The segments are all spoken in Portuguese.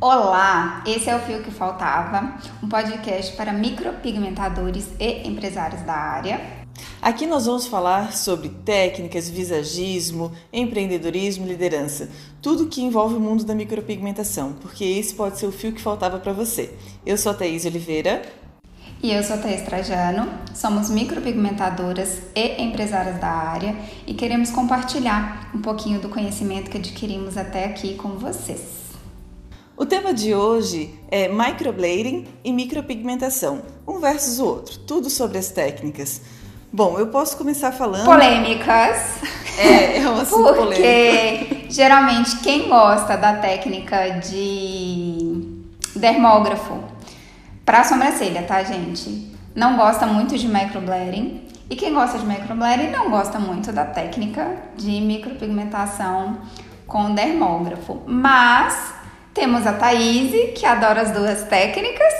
Olá, esse é o Fio que Faltava, um podcast para micropigmentadores e empresários da área. Aqui nós vamos falar sobre técnicas, visagismo, empreendedorismo liderança. Tudo que envolve o mundo da micropigmentação, porque esse pode ser o fio que faltava para você. Eu sou a Thaís Oliveira. E eu sou a Thaís Trajano, somos micropigmentadoras e empresárias da área e queremos compartilhar um pouquinho do conhecimento que adquirimos até aqui com vocês. O tema de hoje é microblading e micropigmentação, um versus o outro, tudo sobre as técnicas. Bom, eu posso começar falando. Polêmicas. É, é um assunto Porque polêmico. geralmente quem gosta da técnica de dermógrafo para sobrancelha, tá, gente? Não gosta muito de microblading. E quem gosta de microblading não gosta muito da técnica de micropigmentação com dermógrafo. Mas temos a Thaís, que adora as duas técnicas.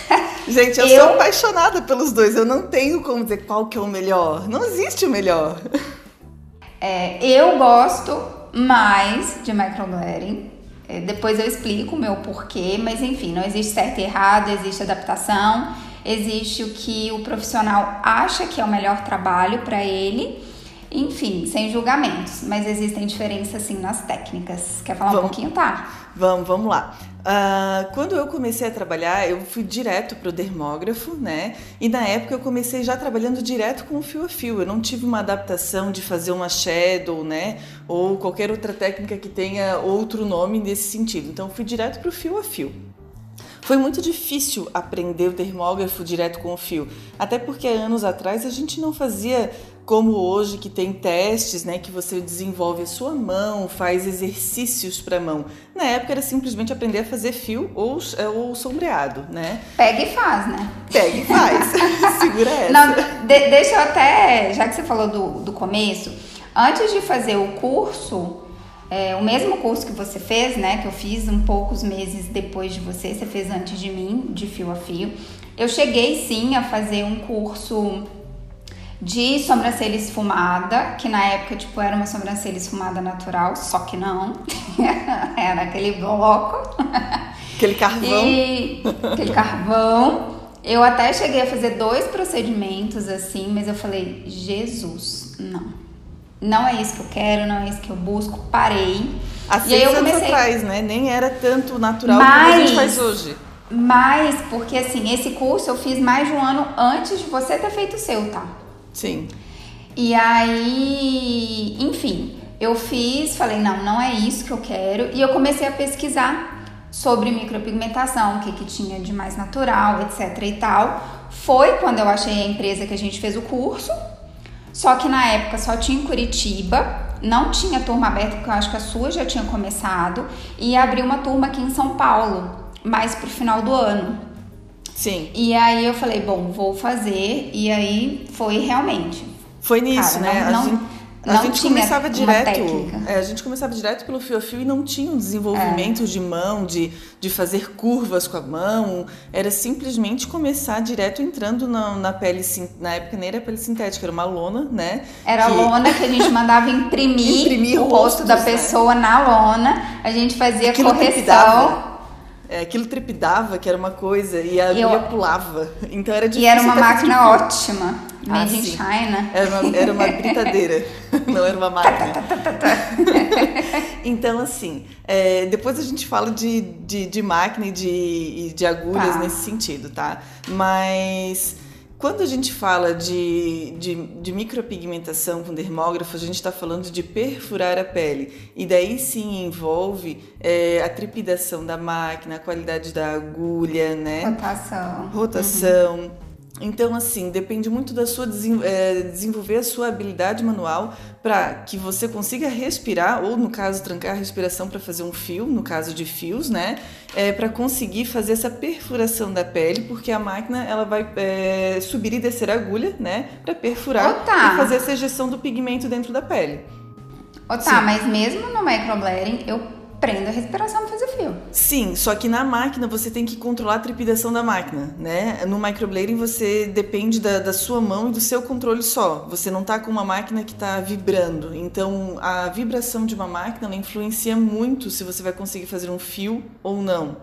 Gente, eu, Eu- sou apaixonada pelos dois. Eu não tenho como dizer qual que é o melhor. Não existe o melhor. É, eu gosto mais de microblading. É, depois eu explico o meu porquê, mas enfim, não existe certo e errado, existe adaptação, existe o que o profissional acha que é o melhor trabalho para ele. Enfim, sem julgamentos, mas existem diferenças sim nas técnicas. Quer falar um Vamos. pouquinho, tá? Vamos, vamos lá. Ah, quando eu comecei a trabalhar, eu fui direto para o dermógrafo, né? E na época eu comecei já trabalhando direto com o fio a fio. Eu não tive uma adaptação de fazer uma shadow, né? Ou qualquer outra técnica que tenha outro nome nesse sentido. Então eu fui direto para o fio a fio. Foi muito difícil aprender o termógrafo direto com o fio, até porque anos atrás a gente não fazia como hoje que tem testes, né, que você desenvolve a sua mão, faz exercícios para a mão. Na época era simplesmente aprender a fazer fio ou, ou sombreado, né? Pega e faz, né? Pega e faz, segura essa. Não, de- deixa eu até, já que você falou do, do começo, antes de fazer o curso, é, o mesmo curso que você fez, né, que eu fiz um poucos meses depois de você, você fez antes de mim, de fio a fio, eu cheguei sim a fazer um curso de sobrancelha esfumada, que na época, tipo, era uma sobrancelha esfumada natural, só que não, era aquele bloco. Aquele carvão. E aquele carvão. Eu até cheguei a fazer dois procedimentos assim, mas eu falei, Jesus, não. Não é isso que eu quero, não é isso que eu busco. Parei. Há e aí seis eu anos comecei. atrás, né? Nem era tanto natural como a gente Mas- faz hoje. Mas, porque assim, esse curso eu fiz mais de um ano antes de você ter feito o seu, tá? Sim. E aí, enfim, eu fiz, falei, não, não é isso que eu quero. E eu comecei a pesquisar sobre micropigmentação, o que, que tinha de mais natural, etc e tal. Foi quando eu achei a empresa que a gente fez o curso. Só que na época só tinha em Curitiba, não tinha turma aberta, porque eu acho que a sua já tinha começado. E abriu uma turma aqui em São Paulo, mais pro final do ano. Sim. E aí eu falei, bom, vou fazer. E aí foi realmente. Foi nisso, Cara, né? não- a não- gente, a gente começava direto. é, a gente começava direto pelo fio a fio e não tinha um desenvolvimento É. de mão, de, de fazer curvas com a mão. Era simplesmente começar direto entrando na, na pele. Na época nem era pele sintética, era uma lona, né? Era a Que- lona que a gente mandava imprimir, Imprimir o rosto da né? pessoa na lona. A gente fazia Aquilo correção. É, aquilo trepidava, que era uma coisa, e a E agulha pulava. Então era E difícil. era uma máquina fio. ótima. Made Ah, in sim. China. Era uma, era uma britadeira, não era uma máquina. então, assim, é, depois a gente fala de, de, de máquina e de, e de agulhas Tá. nesse sentido, tá? Mas quando a gente fala de, de, de micropigmentação com dermógrafo, a gente está falando de perfurar a pele. E daí sim envolve é, a trepidação da máquina, a qualidade da agulha, né? Rotação. rotação. Então, assim, depende muito da sua eh, desenvolver a sua habilidade manual para que você consiga respirar, ou no caso, trancar a respiração para fazer um fio, no caso de fios, né? para conseguir fazer essa perfuração da pele, porque a máquina ela vai eh, subir e descer a agulha, né? Para perfurar Ô, tá. e fazer essa ejeção do pigmento dentro da pele. Ô, tá, mas mesmo no microblading, eu prendo a respiração para fazer fio. Sim, só que na máquina você tem que controlar a trepidação da máquina, né? No microblading você depende da, da sua mão e do seu controle só. Você não tá com uma máquina que está vibrando. Então a vibração de uma máquina ela influencia muito se você vai conseguir fazer um fio ou não,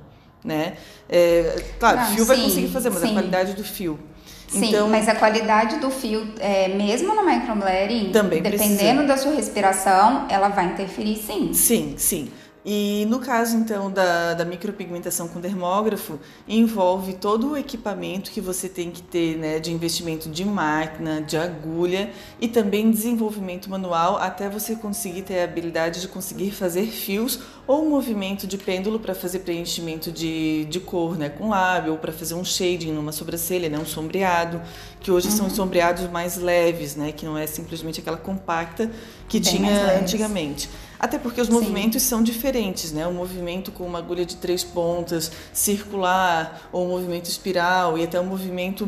né? É, claro, não, fio sim, vai conseguir fazer, mas sim. a qualidade do fio. Sim, então, mas a qualidade do fio, é, mesmo no microblading, dependendo precisa. da sua respiração, ela vai interferir sim. Sim, sim. E no caso então da, da micropigmentação com dermógrafo, envolve todo o equipamento que você tem que ter né, de investimento de máquina, de agulha e também desenvolvimento manual até você conseguir ter a habilidade de conseguir fazer fios ou um movimento de pêndulo para fazer preenchimento de, de cor né, com lábio ou para fazer um shading numa sobrancelha, né, um sombreado, que hoje uhum. são sombreados mais leves, né, que não é simplesmente aquela compacta que Bem tinha antigamente. Até porque os Sim. movimentos são diferentes, né? O movimento com uma agulha de três pontas, circular, ou um movimento espiral, e até o um movimento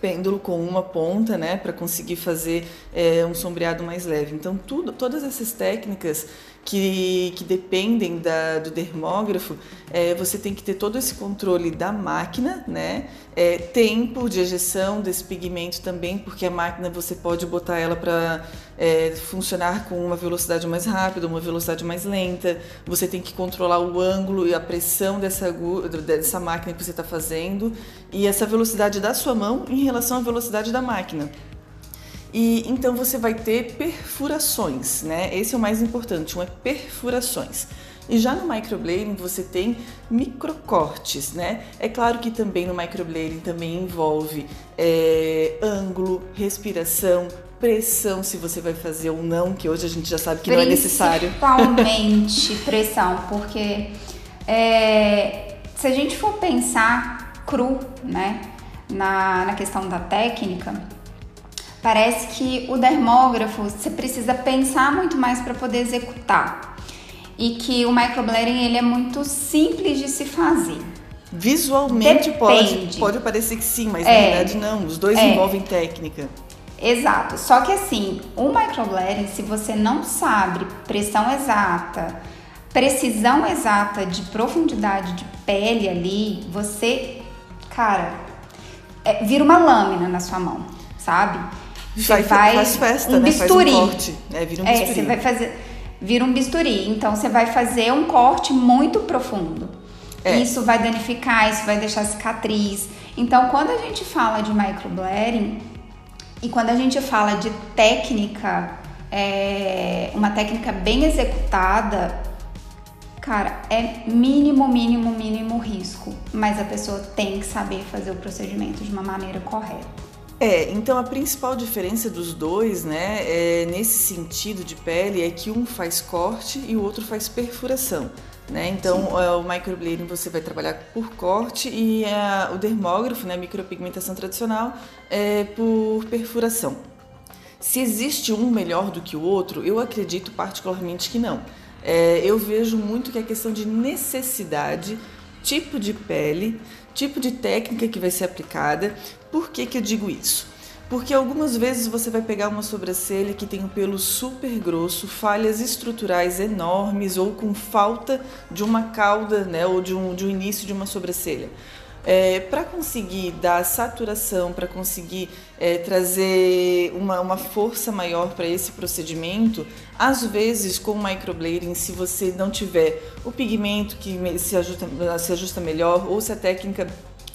pêndulo com uma ponta, né, para conseguir fazer é, um sombreado mais leve. Então, tudo, todas essas técnicas que, que dependem da, do dermógrafo, é, você tem que ter todo esse controle da máquina, né? É, tempo de ejeção desse pigmento também, porque a máquina você pode botar ela para é, funcionar com uma velocidade mais rápida, uma velocidade mais lenta. Você tem que controlar o ângulo e a pressão dessa, dessa máquina que você está fazendo e essa velocidade da sua mão em relação à velocidade da máquina. E então você vai ter perfurações, né? Esse é o mais importante, um é perfurações. E já no microblading você tem microcortes, né? É claro que também no microblading também envolve é, ângulo, respiração, pressão se você vai fazer ou não, que hoje a gente já sabe que não é necessário. Principalmente pressão, porque é, se a gente for pensar cru, né, na, na questão da técnica, Parece que o dermógrafo você precisa pensar muito mais para poder executar. E que o microblading ele é muito simples de se fazer. Visualmente pode, pode parecer que sim, mas é, na verdade não. Os dois é, envolvem técnica. Exato. Só que assim, o microblading, se você não sabe pressão exata, precisão exata de profundidade de pele ali, você, cara, é, vira uma lâmina na sua mão, sabe? Você vai faz festa, um né? bisturi. Faz um corte. É, vira um é, Você vai fazer vira um bisturi. Então você vai fazer um corte muito profundo. É. Isso vai danificar, isso vai deixar cicatriz. Então, quando a gente fala de microblading e quando a gente fala de técnica, é, uma técnica bem executada, cara, é mínimo, mínimo, mínimo risco. Mas a pessoa tem que saber fazer o procedimento de uma maneira correta. É, então a principal diferença dos dois, né, é, nesse sentido de pele, é que um faz corte e o outro faz perfuração. Né? Então, é, o microblading você vai trabalhar por corte e a, o dermógrafo, né, micropigmentação tradicional, é por perfuração. Se existe um melhor do que o outro, eu acredito particularmente que não. É, eu vejo muito que é questão de necessidade, tipo de pele, tipo de técnica que vai ser aplicada. Por que, que eu digo isso? Porque algumas vezes você vai pegar uma sobrancelha que tem um pelo super grosso, falhas estruturais enormes ou com falta de uma cauda, né, ou de um, de um início de uma sobrancelha. É, para conseguir dar saturação, para conseguir é, trazer uma, uma força maior para esse procedimento, às vezes com microblading, se você não tiver o pigmento que se ajusta, se ajusta melhor ou se a técnica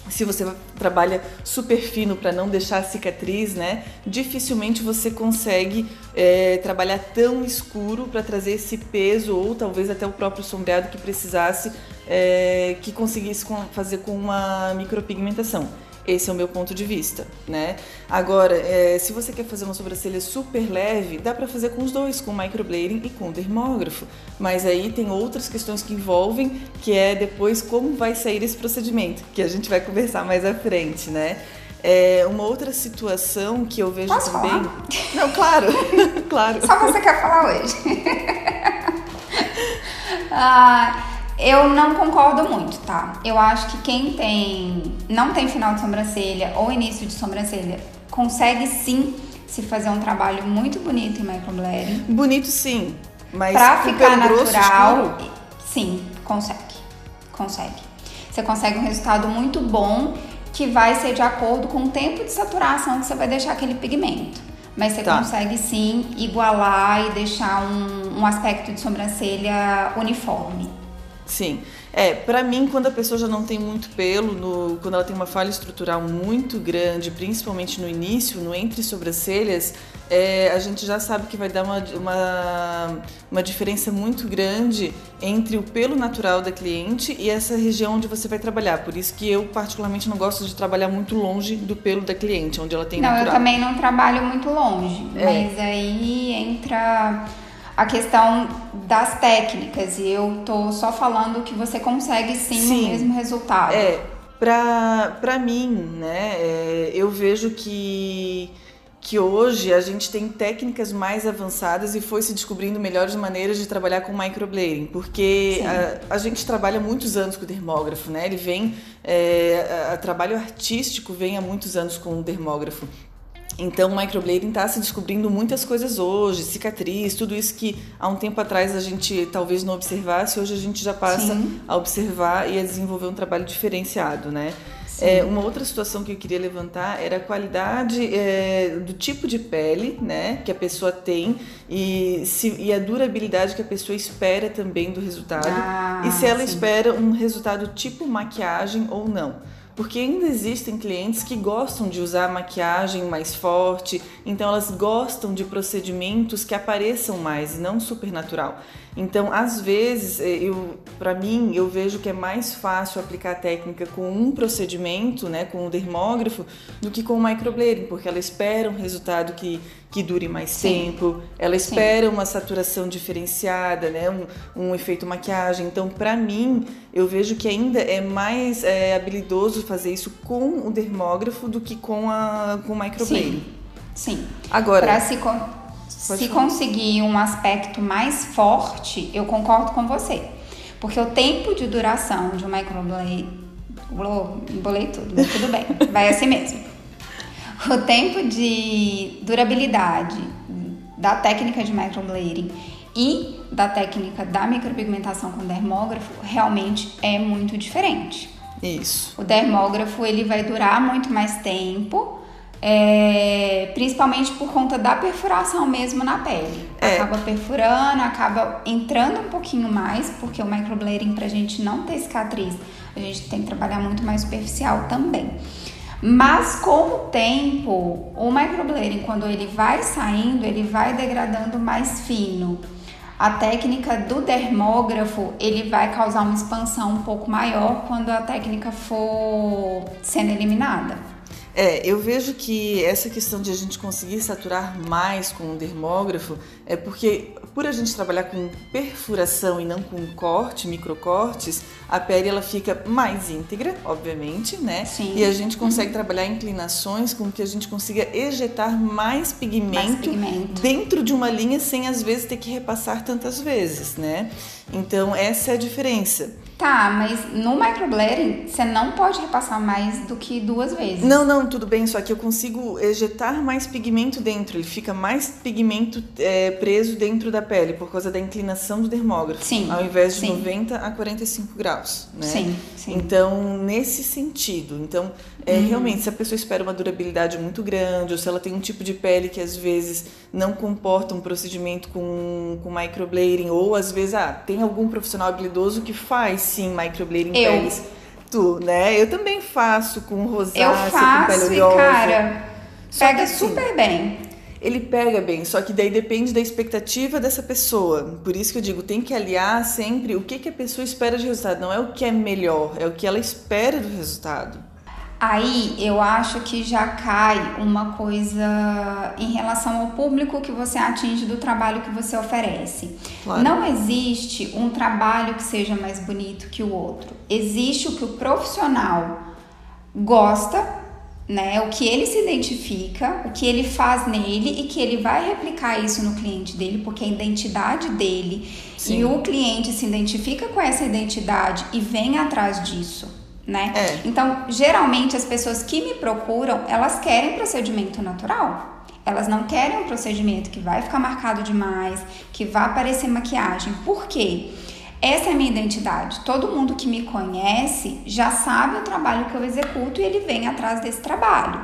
se você trabalha super fino para não deixar cicatriz, né? Dificilmente você consegue é, trabalhar tão escuro para trazer esse peso ou talvez até o próprio sombreado que precisasse é, que conseguisse fazer com uma micropigmentação. Esse é o meu ponto de vista, né? Agora, é, se você quer fazer uma sobrancelha super leve, dá para fazer com os dois, com microblading e com dermógrafo. Mas aí tem outras questões que envolvem, que é depois como vai sair esse procedimento, que a gente vai conversar mais à frente, né? É, uma outra situação que eu vejo Posso também. Falar? Não, claro, claro. Só você quer falar hoje. ah, eu não concordo muito, tá? Eu acho que quem tem não tem final de sobrancelha ou início de sobrancelha consegue sim se fazer um trabalho muito bonito em microblading. Bonito sim, mas pra ficar natural, Sim, consegue. Consegue. Você consegue um resultado muito bom que vai ser de acordo com o tempo de saturação que você vai deixar aquele pigmento. Mas você tá. consegue sim igualar e deixar um, um aspecto de sobrancelha uniforme. Sim. É, para mim, quando a pessoa já não tem muito pelo, no, quando ela tem uma falha estrutural muito grande, principalmente no início, no entre sobrancelhas, é, a gente já sabe que vai dar uma, uma, uma diferença muito grande entre o pelo natural da cliente e essa região onde você vai trabalhar. Por isso que eu, particularmente, não gosto de trabalhar muito longe do pelo da cliente, onde ela tem não, natural. Não, eu também não trabalho muito longe, é. mas aí entra a questão das técnicas e eu tô só falando que você consegue sim, sim. o mesmo resultado. É, pra, pra mim, né, é, eu vejo que que hoje a gente tem técnicas mais avançadas e foi se descobrindo melhores maneiras de trabalhar com microblading, porque a, a, gente trabalha muitos anos com o dermógrafo, né? Ele vem, é, a, a trabalho artístico vem há muitos anos com o dermógrafo. Então, o microblading está se descobrindo muitas coisas hoje, cicatriz, tudo isso que há um tempo atrás a gente talvez não observasse, hoje a gente já passa Sim. a observar e a desenvolver um trabalho diferenciado, né? É, uma outra situação que eu queria levantar era a qualidade é, do tipo de pele né, que a pessoa tem e, se, e a durabilidade que a pessoa espera também do resultado. Ah, e se ela sim. espera um resultado tipo maquiagem ou não porque ainda existem clientes que gostam de usar maquiagem mais forte, então elas gostam de procedimentos que apareçam mais não supernatural. Então, às vezes, eh, eu, para mim, eu vejo que é mais fácil aplicar a técnica com um procedimento, né, com o dermógrafo, do que com o microblading, porque ela espera um resultado que, que dure mais Sim. tempo, ela espera Sim. uma saturação diferenciada, né, um, um efeito maquiagem. Então, para mim, eu vejo que ainda é mais é, habilidoso fazer isso com o dermógrafo do que com, a, com o microblading. Sim. Sim. Agora. Se Pode se falar. conseguir um aspecto mais forte, eu concordo com você. Porque o tempo de duração de um microblade. Embolei tudo, mas tudo bem, vai assim mesmo. O tempo de durabilidade da técnica de microblading e da técnica da micropigmentação com dermógrafo realmente é muito diferente. Isso. O dermógrafo ele vai durar muito mais tempo é, principalmente por conta da perfuração mesmo na pele. É. Acaba perfurando, acaba entrando um pouquinho mais, porque o microblading, pra gente não ter cicatriz, a gente tem que trabalhar muito mais superficial também. Mas com o tempo, o microblading, quando ele vai saindo, ele vai degradando mais fino. A técnica do dermógrafo, ele vai causar uma expansão um pouco maior quando a técnica for sendo eliminada. É, eu vejo que essa questão de a gente conseguir saturar mais com o dermógrafo é porque, por a gente trabalhar com perfuração e não com corte, microcortes, a pele ela fica mais íntegra, obviamente, né? Sim. E a gente consegue uhum. trabalhar inclinações com que a gente consiga ejetar mais pigmento, mais pigmento dentro de uma linha sem às vezes ter que repassar tantas vezes, né? Então, essa é a diferença. Tá, mas no microblading você não pode repassar mais do que duas vezes. Não, não, tudo bem, só que eu consigo ejetar mais pigmento dentro, ele fica mais pigmento é, preso dentro da pele por causa da inclinação do dermógrafo. Sim. Ao invés de sim. 90 a 45 graus, né? Sim, sim. Então, nesse sentido, então, é, uhum. realmente, se a pessoa espera uma durabilidade muito grande, ou se ela tem um tipo de pele que às vezes não comporta um procedimento com, com microblading, ou às vezes, ah, tem algum profissional habilidoso que faz sim microblading eu. peles. Tu, né? Eu também faço com rosácea, eu faço, com pele oleosa. E, cara, pega assim, super bem. Ele pega bem, só que daí depende da expectativa dessa pessoa. Por isso que eu digo, tem que aliar sempre o que, que a pessoa espera de resultado. Não é o que é melhor, é o que ela espera do resultado. Aí eu acho que já cai uma coisa em relação ao público que você atinge do trabalho que você oferece. Claro. Não existe um trabalho que seja mais bonito que o outro. Existe o que o profissional gosta, né? O que ele se identifica, o que ele faz nele e que ele vai replicar isso no cliente dele, porque a identidade dele Sim. e o cliente se identifica com essa identidade e vem atrás disso né? É. Então, geralmente as pessoas que me procuram, elas querem procedimento natural. Elas não querem um procedimento que vai ficar marcado demais, que vai aparecer maquiagem. Por quê? essa é a minha identidade. Todo mundo que me conhece já sabe o trabalho que eu executo e ele vem atrás desse trabalho.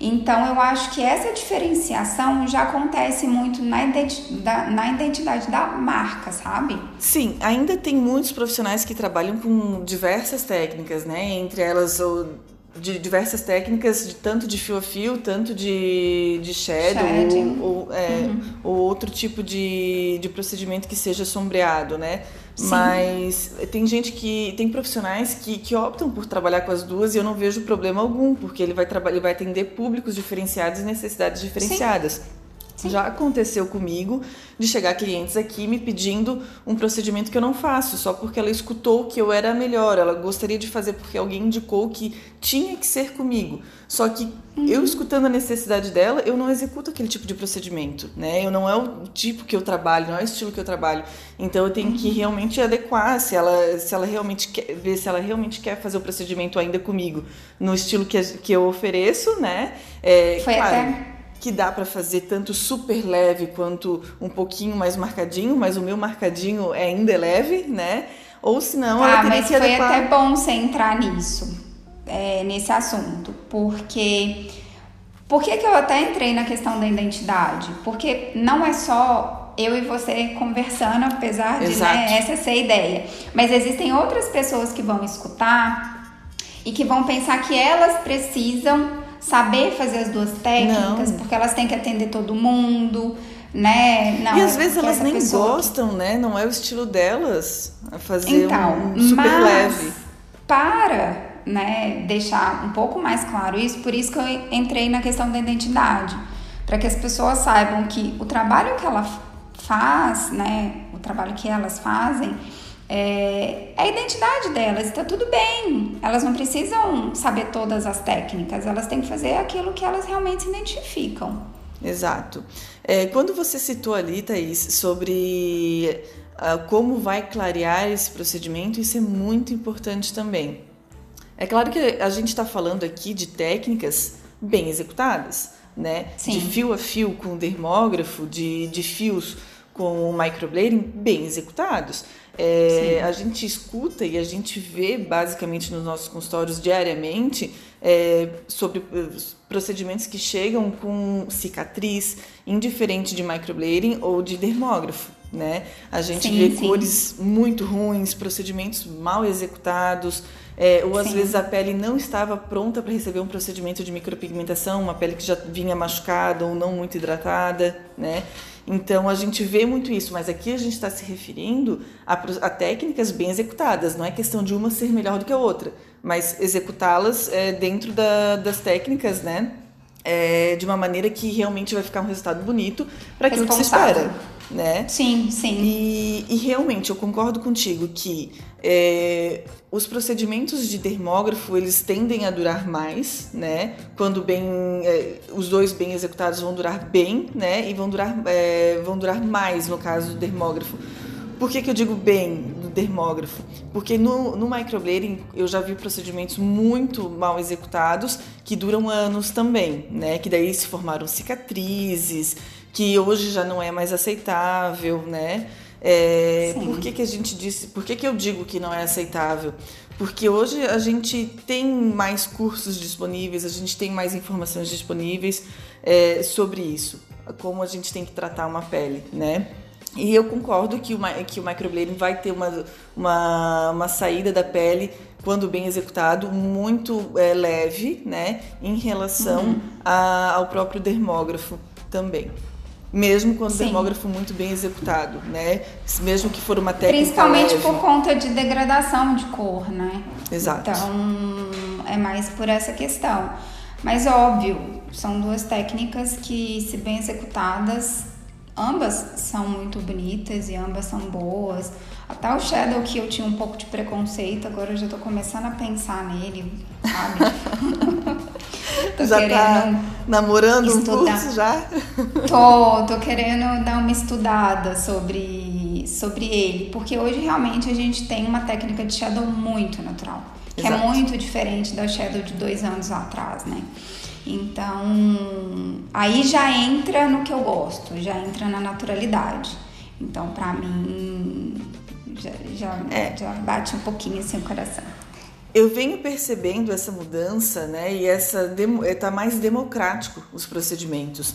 Então eu acho que essa diferenciação já acontece muito na identidade, na identidade da marca, sabe? Sim, ainda tem muitos profissionais que trabalham com diversas técnicas, né? Entre elas o de diversas técnicas, de tanto de fio a fio, tanto de, de shadow, ou, ou, é, uhum. ou, outro tipo de, de procedimento que seja sombreado, né? Sim. Mas tem gente que. tem profissionais que, que optam por trabalhar com as duas e eu não vejo problema algum, porque ele vai, ele vai atender públicos diferenciados e necessidades diferenciadas. Sim. Sim. Já aconteceu comigo de chegar clientes aqui me pedindo um procedimento que eu não faço, só porque ela escutou que eu era melhor, ela gostaria de fazer porque alguém indicou que tinha que ser comigo. Só que uhum. eu escutando a necessidade dela, eu não executo aquele tipo de procedimento, né? Eu não é o tipo que eu trabalho, não é o estilo que eu trabalho. Então eu tenho uhum. que realmente adequar se ela se ela realmente quer ver se ela realmente quer fazer o procedimento ainda comigo no estilo que, que eu ofereço, né? É, Foi claro, até que dá para fazer tanto super leve quanto um pouquinho mais marcadinho, mas o meu marcadinho é ainda é leve, né? Ou senão tá, ela teria mas que foi adequar... até bom você entrar nisso, é, nesse assunto, porque por que, que eu até entrei na questão da identidade? Porque não é só eu e você conversando, apesar de né, essa ser a ideia, mas existem outras pessoas que vão escutar e que vão pensar que elas precisam saber fazer as duas técnicas, não. porque elas têm que atender todo mundo, né? Não, e às vezes elas nem gostam, né? Não é o estilo delas fazer então, um super mas leve. Para né, deixar um pouco mais claro isso, por isso que eu entrei na questão da identidade, para que as pessoas saibam que o trabalho que ela faz, né, o trabalho que elas fazem, é, é, a identidade delas, está tudo bem. Elas não precisam saber todas as técnicas, elas têm que fazer aquilo que elas realmente se identificam. Exato. É, quando você citou ali, Thaís, sobre uh, como vai clarear esse procedimento, isso é muito importante também. É claro que a gente está falando aqui de técnicas bem executadas, né? Sim. De fio a fio com dermógrafo, de, de fios com microblading bem executados. É, a gente escuta e a gente vê basicamente nos nossos consultórios diariamente é, sobre eh, procedimentos que chegam com cicatriz, indiferente de microblading ou de dermógrafo. Né? A gente sim, vê sim. cores muito ruins, procedimentos mal executados, é, ou às sim. vezes a pele não estava pronta para receber um procedimento de micropigmentação, uma pele que já vinha machucada ou não muito hidratada, né? Então a gente vê muito isso, mas aqui a gente está se referindo a, a, técnicas bem executadas, não é questão de uma ser melhor do que a outra, mas executá-las é, dentro da, das técnicas, né? É, de uma maneira que realmente vai ficar um resultado bonito para aquilo que se espera. Né? Sim, sim. E, e realmente eu concordo contigo que é, os procedimentos de dermógrafo eles tendem a durar mais, né? Quando bem, é, os dois bem executados vão durar bem, né? E vão durar, é, vão durar mais no caso do dermógrafo. Por que, que eu digo bem do dermógrafo? Porque no, no microblading eu já vi procedimentos muito mal executados que duram anos também, né? Que daí se formaram cicatrizes, que hoje já não é mais aceitável, né? É, por que, que a gente disse, por que, que eu digo que não é aceitável? Porque hoje a gente tem mais cursos disponíveis, a gente tem mais informações disponíveis é, sobre isso, como a gente tem que tratar uma pele, né? E eu concordo que o, que o microblading vai ter uma, uma, uma saída da pele, quando bem executado, muito é, leve, né? Em relação uhum. a, ao próprio dermógrafo também mesmo quando Sim. o dermógrafo muito bem executado, né? Mesmo que for uma técnica Principalmente leve. por conta de degradação de cor, né? Exato. Então, é mais por essa questão. Mas óbvio, são duas técnicas que, se bem executadas, ambas são muito bonitas e ambas são boas. Até o Shadow que eu tinha um pouco de preconceito, agora eu já tô começando a pensar nele, sabe? tô já tá querendo tá namorando estudar. um curso já? Tô, tô querendo dar uma estudada sobre, sobre ele, porque hoje realmente a gente tem uma técnica de Shadow muito natural, que é Exato. é muito diferente da Shadow de dois anos atrás, né? Então, aí já entra no que eu gosto, já entra na naturalidade. Então, para mim, já, já, é. já bate um pouquinho assim o coração. Eu venho percebendo essa mudança, né? E essa está mais democrático os procedimentos.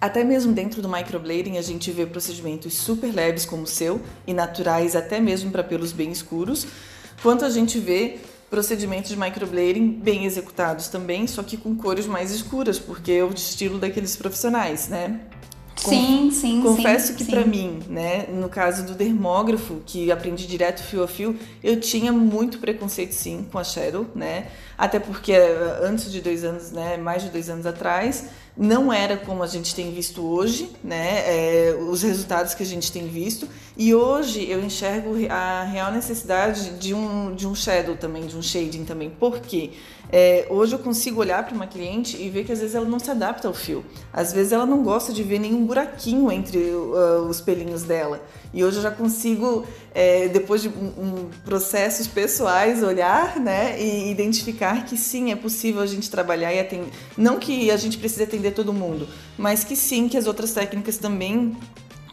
Até mesmo dentro do microblading a gente vê procedimentos super leves como o seu e naturais até mesmo para pelos bem escuros, quanto a gente vê procedimentos de microblading bem executados também, só que com cores mais escuras, porque é o estilo daqueles profissionais, né? Sim, sim, Confesso sim, que para mim, né, no caso do dermógrafo, que aprendi direto fio a fio, eu tinha muito preconceito sim com a Shadow, né? Até porque eh, antes de dois anos, né, mais de dois anos atrás, não era como a gente tem visto hoje, né? É, os resultados que a gente tem visto. E hoje eu enxergo a real necessidade de um, de um shadow também, de um shading também. Por quê? É, hoje eu consigo olhar para uma cliente e ver que às vezes ela não se adapta ao fio. Às vezes ela não gosta de ver nenhum buraquinho entre uh, os pelinhos dela. E hoje eu já consigo, é, depois de um, processos pessoais, olhar né, e identificar que sim, é possível a gente trabalhar e atender. Não que a gente precise atender todo mundo, mas que sim, que as outras técnicas também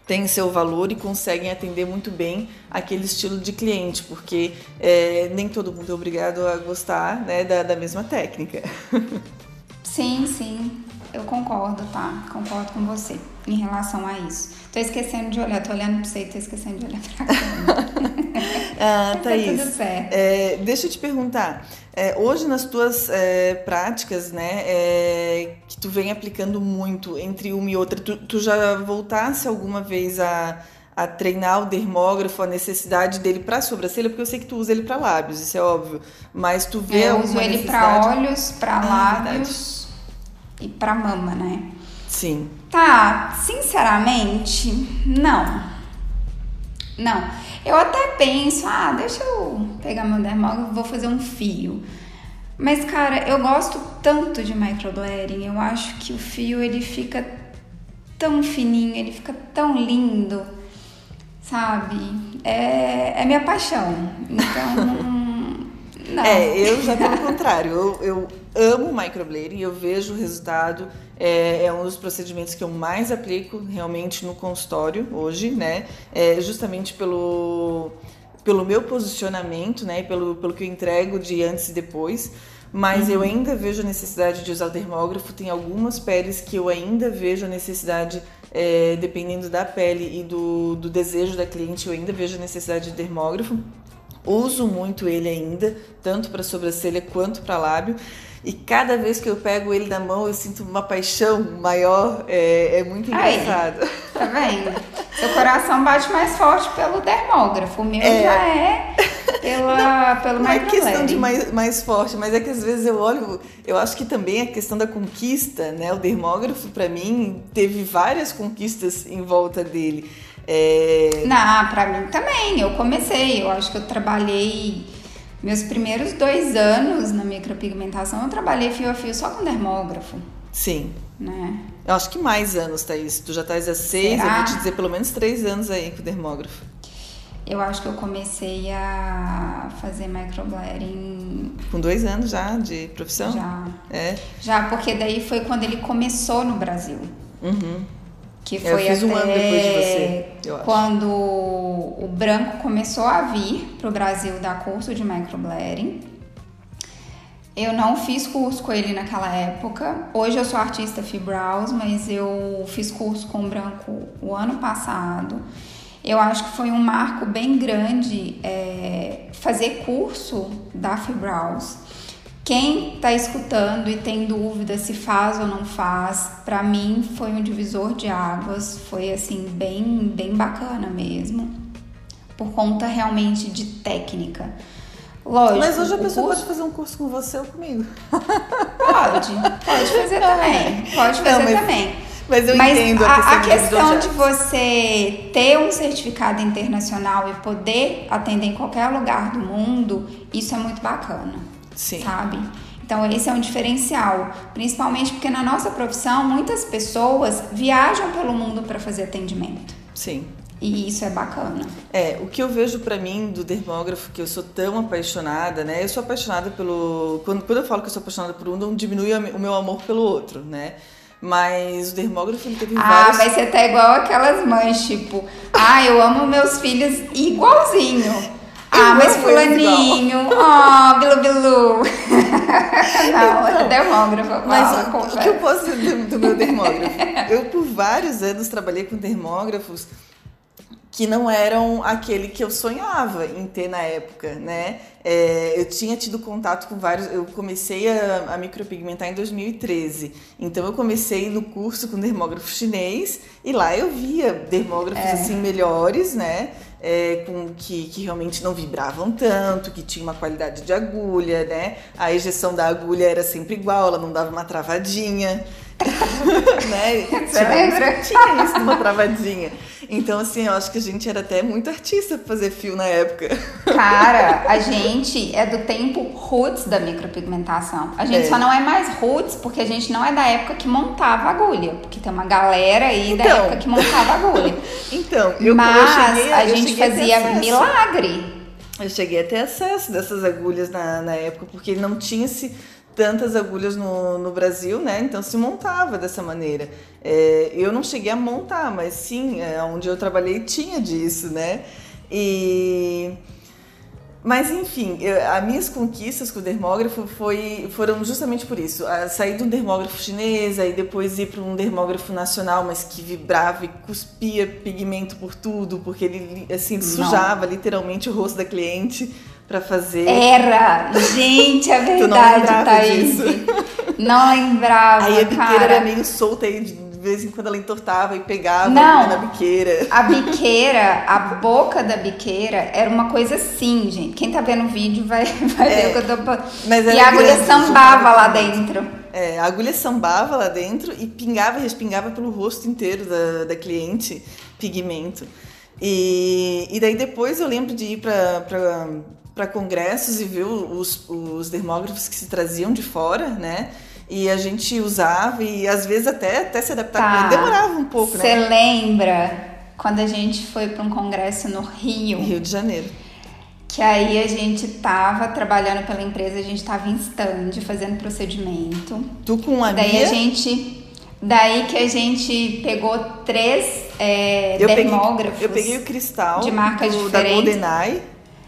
têm seu valor e conseguem atender muito bem aquele estilo de cliente, porque é, nem todo mundo é obrigado a gostar né, da, da mesma técnica. Sim, sim, eu concordo, tá? Concordo com você em relação a isso. Tô esquecendo de olhar, tô olhando pra você e tô esquecendo de olhar pra cá. ah, Thaís, tá tudo certo. É, deixa eu te perguntar. É, hoje nas tuas é, práticas, né, é, que tu vem aplicando muito entre uma e outra, tu, tu já voltasse alguma vez a, a treinar o dermógrafo, a necessidade dele para sobrancelha, porque eu sei que tu usa ele para lábios, isso é óbvio, mas tu vê Eu uso ele para olhos, para ah, lábios e para mama, né? Sim. Tá, sinceramente, não. Não. Eu até penso, ah, deixa eu pegar meu dermógrafo, vou fazer um fio. Mas, cara, eu gosto tanto de microblading, eu acho que o fio ele fica tão fininho, ele fica tão lindo, sabe? É, é minha paixão. Então. Não. É, eu já pelo contrário, eu, eu amo microblading, eu vejo o resultado, é, é, um dos procedimentos que eu mais aplico realmente no consultório hoje, né? É justamente pelo, pelo meu posicionamento, né? Pelo, pelo que eu entrego de antes e depois. Mas uhum. eu ainda vejo a necessidade de usar o dermógrafo. Tem algumas peles que eu ainda vejo a necessidade, é, dependendo da pele e do, do desejo da cliente, eu ainda vejo a necessidade de dermógrafo. Uso muito ele ainda, tanto para sobrancelha quanto para lábio. E cada vez que eu pego ele na mão, eu sinto uma paixão maior. É, é muito engraçado. Aí, tá vendo? Seu coração bate mais forte pelo dermógrafo. O meu é. já é pela, não, pelo Não é questão de mais, mais forte, mas é que às vezes eu olho. Eu acho que também a questão da conquista, né? O dermógrafo, para mim, teve várias conquistas em volta dele. É... Não, pra mim também. Eu comecei. Eu acho que eu trabalhei meus primeiros dois anos na micropigmentação, eu trabalhei fio a fio só com dermógrafo. Sim. Né? Eu acho que mais anos, Thaís. Tu já estás há seis, Será? eu vou te dizer pelo menos três anos aí com dermógrafo. Eu acho que eu comecei a fazer microblading. Com dois anos já de profissão? Já. É? Já, porque daí foi quando ele começou no Brasil. Uhum. Que foi eu fiz um ano depois de você, eu acho. quando o branco começou a vir para o Brasil dar curso de microblading. Eu não fiz curso com ele naquela época. Hoje eu sou artista Fibrows, mas eu fiz curso com o branco o ano passado. Eu acho que foi um marco bem grande é, fazer curso da Fibrows quem está escutando e tem dúvida se faz ou não faz, para mim foi um divisor de águas, foi assim bem bem bacana mesmo, por conta realmente de técnica. Lógico. Mas hoje a pessoa curso... pode fazer um curso com você ou comigo. Pode, pode fazer também, pode fazer não, mas... também. Mas eu mas entendo a, a questão, a questão de você ter um certificado internacional e poder atender em qualquer lugar do mundo, isso é muito bacana. Sim. sabe? Então, esse é um diferencial, principalmente porque na nossa profissão muitas pessoas viajam pelo mundo para fazer atendimento. Sim. E isso é bacana. É, o que eu vejo para mim do dermógrafo, que eu sou tão apaixonada, né? Eu sou apaixonada pelo. Quando, quando eu falo que eu sou apaixonada por um, não diminui o meu amor pelo outro, né? Mas o dermógrafo ele teve ah, vários. Ah, vai ser até igual aquelas mães, tipo, ah, eu amo meus filhos igualzinho. Ah, mas fulaninho, ó, oh, bilu bilu. Não, é dermógrafo. Mas o, o que eu posso dizer do, do meu dermógrafo? eu, por vários anos, trabalhei com dermógrafos que não eram aquele que eu sonhava em ter na época, né? É, eu tinha tido contato com vários. Eu comecei a, a, micropigmentar em 2013. Então eu comecei no curso com dermógrafo chinês e lá eu via dermógrafos é. assim melhores, né? É, com que, que realmente não vibravam tanto, que tinha uma qualidade de agulha, né? A ejeção da agulha era sempre igual, ela não dava uma travadinha. Né? Você lembra? Tinha isso, uma travadinha. Então, assim, eu acho que a gente era até muito artista pra fazer fio na época. Cara, a gente é do tempo roots da micropigmentação. A gente é. só não é mais roots porque a gente não é da época que montava agulha. Porque tem uma galera aí então, da época que montava agulha. então, eu, Mas eu cheguei, a gente fazia milagre. Eu cheguei a ter acesso dessas agulhas na, na época, porque não tinha esse tantas agulhas no, no Brasil, né? Então se montava dessa maneira. É, eu não cheguei a montar, mas sim, é, onde eu trabalhei tinha disso, né? E mas enfim, eu, as minhas conquistas com o dermógrafo foi, foram justamente por isso. Sair de um dermógrafo chinês, e depois ir para um dermógrafo nacional, mas que vibrava e cuspia pigmento por tudo, porque ele assim sujava literalmente o rosto da cliente para fazer. Era! Gente, é verdade, Thaís. Não lembrava. Aí a biqueira cara. era meio solta aí de vez em quando ela entortava e pegava não, na biqueira. A biqueira, a boca da biqueira era uma coisa assim, gente. Quem tá vendo o vídeo vai, vai é, ver o que eu tô. Mas e a agulha sambava lá dentro. É, a agulha sambava lá dentro e pingava e respingava pelo rosto inteiro da, da cliente pigmento. E, e daí depois eu lembro de ir para para congressos e ver os, os dermógrafos que se traziam de fora, né? E a gente usava e às vezes até, até se adaptar tá. demorava um pouco, Cê né? Você lembra quando a gente foi para um congresso no Rio? Rio de Janeiro. Que aí a gente tava trabalhando pela empresa, a gente tava em stand fazendo procedimento. Tu com a Daí a gente Daí que a gente pegou três é, eu dermógrafos. Peguei, eu peguei o cristal de marcas do, diferentes. Da GoldenEye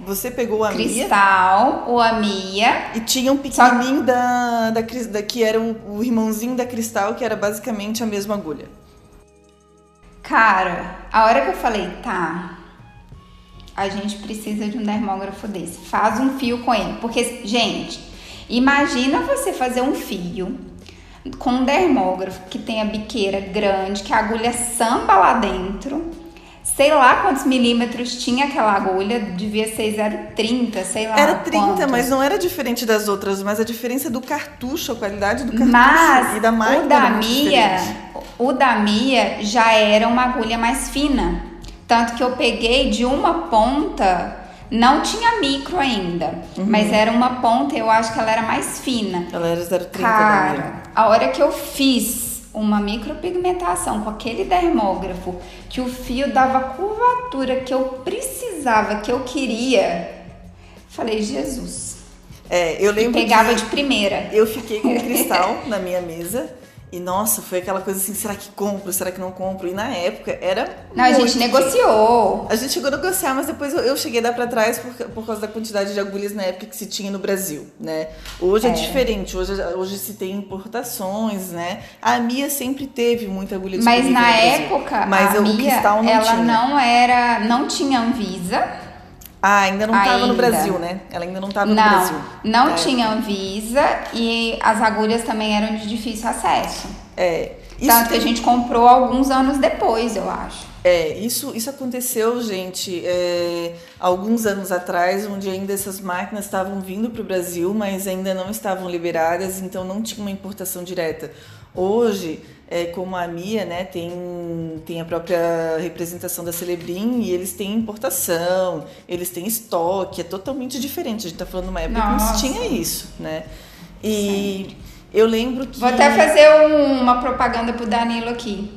você pegou a Cristal, o Amia. E tinha um pequenininho Só... da, da, da, que era o, o irmãozinho da Cristal, que era basicamente a mesma agulha. Cara, a hora que eu falei, tá, a gente precisa de um dermógrafo desse. Faz um fio com ele. Porque, gente, imagina você fazer um fio com um dermógrafo que tem a biqueira grande, que a agulha samba lá dentro sei lá quantos milímetros tinha aquela agulha, devia ser 0,30, sei lá. Era 30, quantos. mas não era diferente das outras, mas a diferença do cartucho, a qualidade do cartucho mas e da máquina. O da Mia, o da Mia já era uma agulha mais fina. Tanto que eu peguei de uma ponta, não tinha micro ainda, uhum. mas era uma ponta, eu acho que ela era mais fina. Ela era 0,30 Cara, a hora que eu fiz uma micropigmentação com aquele dermógrafo, que o fio dava a curvatura que eu precisava, que eu queria, falei, Jesus. É, eu lembro e pegava de primeira. Eu fiquei com cristal na minha mesa e nossa, foi aquela coisa assim, será que compro, será que não compro? E na época era. Não, a gente negociou. A gente chegou a negociar, mas depois eu, eu cheguei a dar pra trás por, por causa da quantidade de agulhas na época que se tinha no Brasil, né? Hoje é, é diferente, hoje, hoje se tem importações, né? A Mia sempre teve muita agulha disponível. Mas na época, mas a Mia, não ela tinha. não era. não tinha Anvisa. Ah, ainda não estava no Brasil, né? Ela ainda não estava no Brasil. Não, é. tinha Anvisa e as agulhas também eram de difícil acesso. É. Isso Tanto que a gente comprou alguns anos depois, eu acho. É, isso, isso aconteceu, gente, é, alguns anos atrás, onde ainda essas máquinas estavam vindo para o Brasil, mas ainda não estavam liberadas, então não tinha uma importação direta. Hoje, é, como a Mia, né, tem, tem a própria representação da Celebrim e eles têm importação, eles têm estoque, é totalmente diferente. A gente está falando de uma época Nossa. que não tinha isso, né? E Sim. eu lembro que... Vou até fazer um, uma propaganda pro Danilo aqui.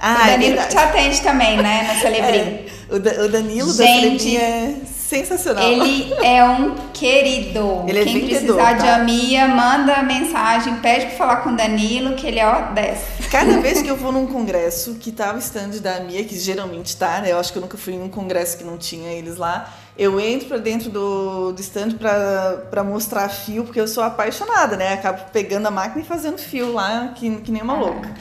Ah, o é Danilo é te atende também, né, na Celebrim. É, o, da, o Danilo gente, da Celebrim é sensacional. Ele é um querido. Ele é Quem vendedor, precisar de tá? Amia, manda mensagem, pede pra falar com o Danilo, que ele é ó 10. Cada vez que eu vou num congresso que tá o stand da Mia, que geralmente tá, né? Eu acho que eu nunca fui em um congresso que não tinha eles lá. Eu entro pra dentro do, do stand pra, pra mostrar fio, porque eu sou apaixonada, né? Acabo pegando a máquina e fazendo fio lá, que, que nem uma louca.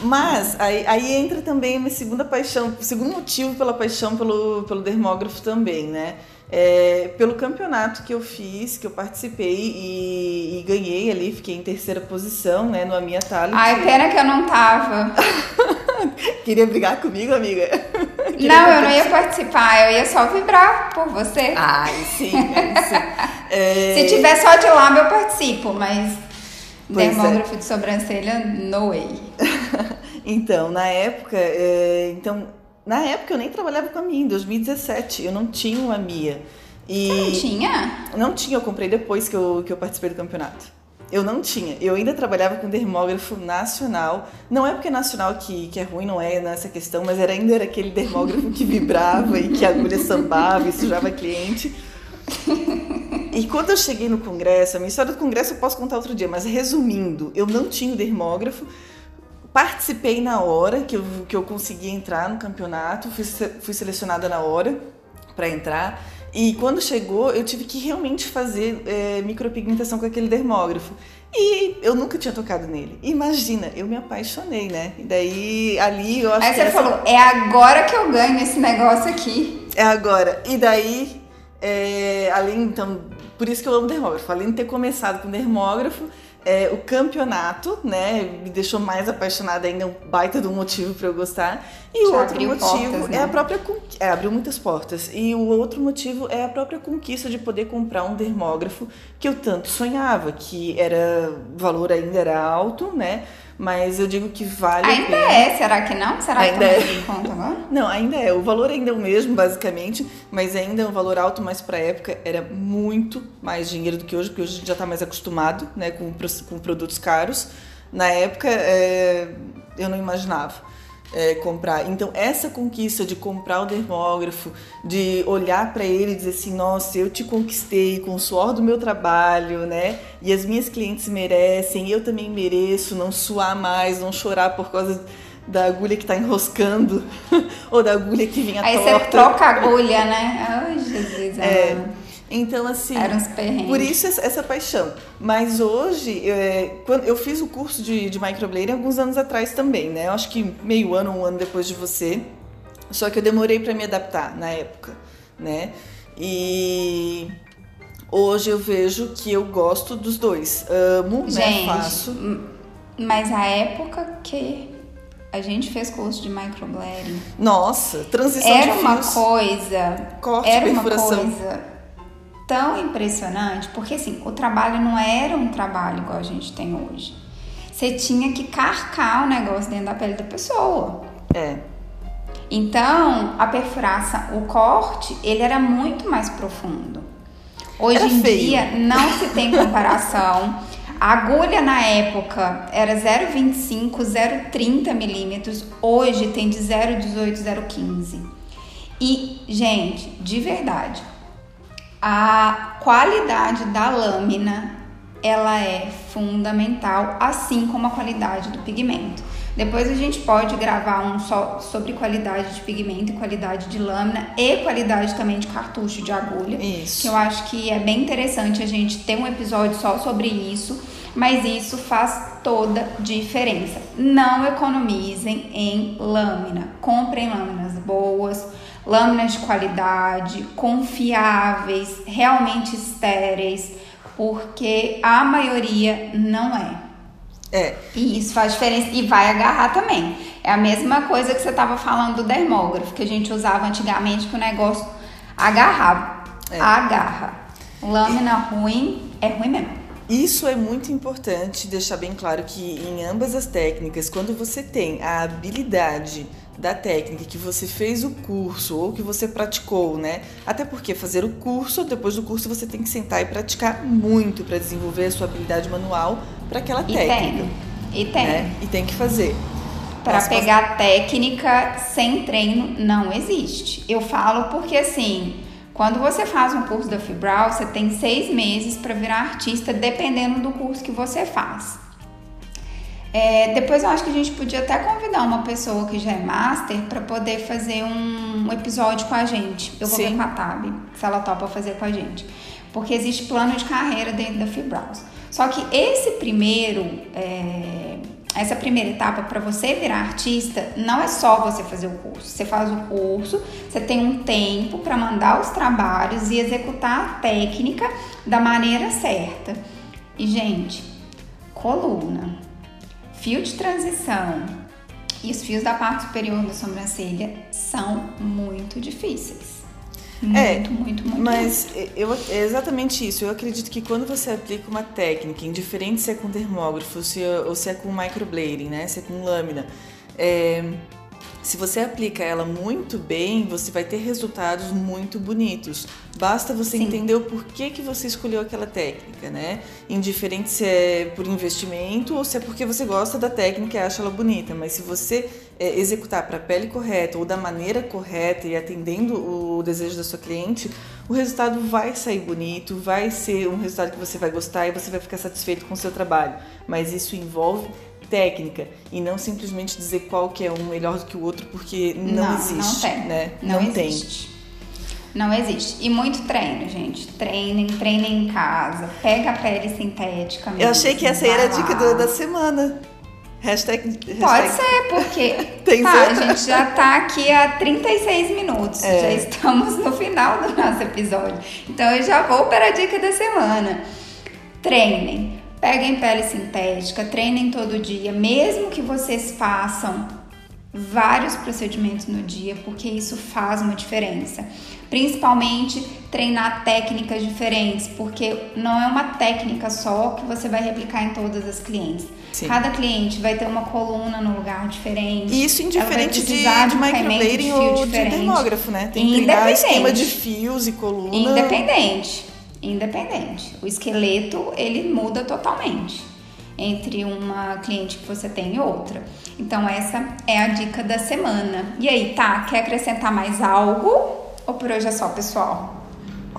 Mas aí, aí entra também a minha segunda paixão, o segundo motivo pela paixão pelo, pelo dermógrafo também, né? É, pelo campeonato que eu fiz, que eu participei e, e ganhei ali, fiquei em terceira posição, né, no Amia Talent. Ai, pena que eu não tava. Queria brigar comigo, amiga? Queria Não, eu não ia participar, eu ia só vibrar por você. Ai, sim, é, sim. É, Se tiver só de lábio, eu participo, mas Pois é. dermógrafo de sobrancelha, no way. Então, na época, é, então, na época eu nem trabalhava com a Mia, em 2017, eu não tinha uma Mia. E Não tinha? Não tinha, eu comprei depois que eu, que eu participei do campeonato. Eu não tinha. Eu ainda trabalhava com dermógrafo nacional. Não é porque é nacional que, que é ruim, não é nessa questão, mas era, ainda era aquele dermógrafo que vibrava e que a agulha sambava e sujava cliente. E quando eu cheguei no congresso, a minha história do congresso eu posso contar outro dia, mas resumindo, eu não tinha o dermógrafo, participei na hora que eu, que eu consegui entrar no campeonato, fui, fui selecionada na hora para entrar. E quando chegou, eu tive que realmente fazer é, micropigmentação com aquele dermógrafo. E eu nunca tinha tocado nele. Imagina, eu me apaixonei, né? E daí, ali eu acho Aí que você essa- falou, é agora que eu ganho esse negócio aqui. é agora. E daí, é, além, então, por isso que eu amo dermógrafo. Além de ter começado com dermógrafo, é, o campeonato, né, me deixou mais apaixonada ainda, é um baita do motivo para eu gostar. E o outro motivo portas, né? é a própria con- é, abriu muitas portas. E o outro motivo é a própria conquista de poder comprar um dermógrafo que eu tanto sonhava, que era o valor ainda era alto, né? Mas eu digo que vale a Ainda pena. é, será que não? Será que Ainda tá é. conta agora? Não, ainda é. O valor ainda é o mesmo, basicamente, mas ainda é um valor alto, mas pra época era muito mais dinheiro do que hoje, porque hoje a gente já tá mais acostumado, né, com, com produtos caros. Na época, é, eu não imaginava. É, comprar. Então, essa conquista de comprar o dermógrafo, de olhar pra ele e dizer assim: nossa, eu te conquistei com o suor do meu trabalho, né? E as minhas clientes merecem, eu também mereço não suar mais, não chorar por causa da agulha que tá enroscando ou da agulha que vinha Aí torta. você troca a agulha, né? Ai, Jesus. É. então, assim. Eram uns perrengues. Por isso essa paixão. Mas hoje, é, quando eu fiz o curso de, de microblading alguns anos atrás também, né? Eu acho que meio ano, um ano depois de você. Só que eu demorei para me adaptar na época, né? E hoje eu vejo que eu gosto dos dois. Amo, né? Gente, Faço. m- mas a época que a gente fez curso de microblading Nossa, transição era de uma fios, coisa, corte, era uma perfuração. coisa tão impressionante, porque assim, o trabalho não era um trabalho igual a gente tem hoje. Você tinha que carcar o negócio dentro da pele da pessoa. É. Então, a perfuração, o corte, ele era muito mais profundo. Hoje Era em feio. dia não se tem comparação. A agulha na época era 0,25, 0,30 milímetros. Hoje tem de 0,18, 0,15. E, gente, de verdade, a qualidade da lâmina ela é fundamental, assim como a qualidade do pigmento. Depois a gente pode gravar um só sobre qualidade de pigmento e qualidade de lâmina e qualidade também de cartucho de agulha. Isso. Que eu acho que é bem interessante a gente ter um episódio só sobre isso, mas isso faz toda diferença. Não economizem em lâmina. Comprem lâminas boas, lâminas de qualidade, confiáveis, realmente estéreis, porque a maioria não é. É. E isso faz diferença e vai agarrar também. É a mesma coisa que você estava falando do dermógrafo, que a gente usava antigamente, que o negócio agarrava. É. Agarra. Lâmina ruim é ruim mesmo. Isso é muito importante deixar bem claro que em ambas as técnicas, quando você tem a habilidade da técnica que você fez o curso ou que você praticou, né? Até porque fazer o curso, depois do curso você tem que sentar e praticar muito para desenvolver a sua habilidade manual para aquela E técnica, tem. E tem. né? E tem que fazer. Para pegar técnica sem treino não existe. Eu falo porque assim, Quando você faz um curso da Fibral, você tem seis meses para virar artista, dependendo do curso que você faz. É, depois eu acho que a gente podia até convidar uma pessoa que já é master para poder fazer um episódio com a gente. Eu vou Sim. ver com a Tab, se ela topa fazer com a gente. Porque existe plano de carreira dentro da Fibrals. Só que esse primeiro, é, essa primeira etapa para você virar artista, não é só você fazer o curso. Você faz o curso, você tem um tempo para mandar os trabalhos e executar a técnica da maneira certa. E, gente, coluna, fio de transição e os fios da parte superior da sobrancelha são muito difíceis. É, muito, é, muito, muito. Mas eu, é exatamente isso. Eu acredito que quando você aplica uma técnica, indiferente se é com termógrafo se, ou se é com microblading, né? Se é com lâmina, é, se você aplica ela muito bem, você vai ter resultados muito bonitos. Basta você Sim. entender o porquê que você escolheu aquela técnica, né? Indiferente se é por investimento ou se é porque você gosta da técnica e acha ela bonita. Mas se você é, executar para a pele correta ou da maneira correta e atendendo o desejo da sua cliente, o resultado vai sair bonito, vai ser um resultado que você vai gostar e você vai ficar satisfeito com o seu trabalho. Mas isso envolve técnica e não simplesmente dizer qual que é um melhor do que o outro porque não, não existe, não tem. né? Não, não existe. Tem. Não existe. E muito treino, gente. Treinem, treinem em casa. Pega a pele sintética. Mesmo, Eu achei que essa era a dica do, da semana. Hashtag, hashtag, Pode ser, porque Tem tá, a gente já tá aqui há 36 minutos. É. Já estamos no final do nosso episódio. Então eu já vou para a dica da semana. Treinem. Peguem pele sintética, treinem todo dia, mesmo que vocês façam vários procedimentos no dia, porque isso faz uma diferença. Principalmente treinar técnicas diferentes, porque não é uma técnica só que você vai replicar em todas as clientes. Sim. Cada cliente vai ter uma coluna no lugar diferente. Isso indiferente de, de, de microblading ou diferente. de dermógrafo, né? Tem que treinar esquema de fios e coluna. Independente independente. O esqueleto ele muda totalmente entre uma cliente que você tem e outra. Então essa é a dica da semana. E aí, tá? Quer acrescentar mais algo ou por hoje é só, pessoal?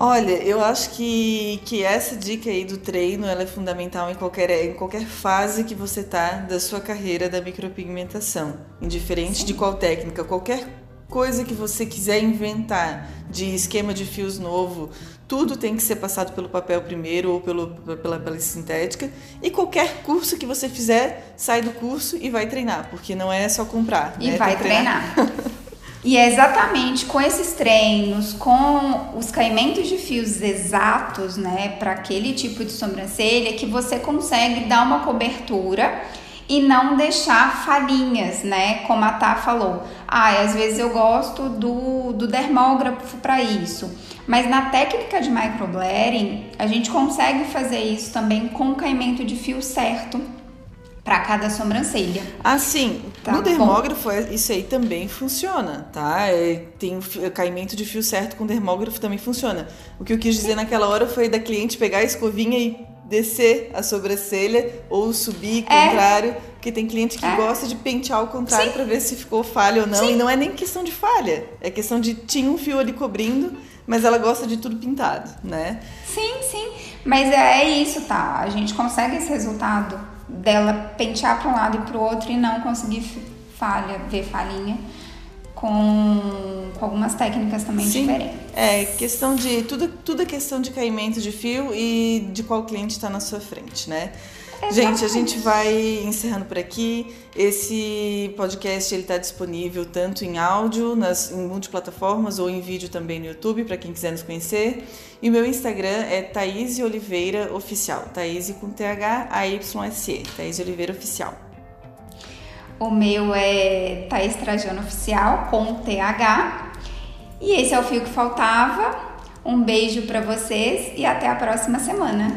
Olha, eu acho que, que essa dica aí do treino ela é fundamental em qualquer, em qualquer fase que você tá da sua carreira da micropigmentação, indiferente Sim. de qual técnica, qualquer coisa que você quiser inventar de esquema de fios novo, tudo tem que ser passado pelo papel primeiro ou pelo, pela pele sintética. E qualquer curso que você fizer, sai do curso e vai treinar, porque não é só comprar. E né? vai treinar. e é exatamente com esses treinos, com os caimentos de fios exatos, né, para aquele tipo de sobrancelha, que você consegue dar uma cobertura e não deixar falhinhas, né? Como a Tá falou. Ah, às vezes eu gosto do, do dermógrafo para isso. Mas na técnica de microblading, a gente consegue fazer isso também com o caimento de fio certo para cada sobrancelha. Ah, sim. Tá no dermógrafo, bom. isso aí também funciona, tá? É, tem o caimento de fio certo com dermógrafo também funciona. O que eu quis dizer naquela hora foi da cliente pegar a escovinha e descer a sobrancelha ou subir é. contrário, porque tem cliente que é. gosta de pentear ao contrário para ver se ficou falha ou não, Sim. e não é nem questão de falha, é questão de tinha um fio ali cobrindo, mas ela gosta de tudo pintado, né? Sim, sim, mas é isso, tá? A gente consegue esse resultado dela pentear para um lado e para o outro e não conseguir falha, ver falhinha com, com algumas técnicas também Sim. diferentes. É, questão de. Tudo, tudo é questão de caimento de fio e de qual cliente está na sua frente, né? Gente, a gente vai encerrando por aqui. Esse podcast ele está disponível tanto em áudio, nas, em multiplataformas ou em vídeo também no YouTube, para quem quiser nos conhecer. E o meu Instagram é Thaís Oliveira Oficial. Thaís com T-H-A-Y-S-E. Thaís Oliveira Oficial. O meu é Thaís Trajano Oficial, com TH. E esse é o fio que faltava. Um beijo para vocês e até a próxima semana.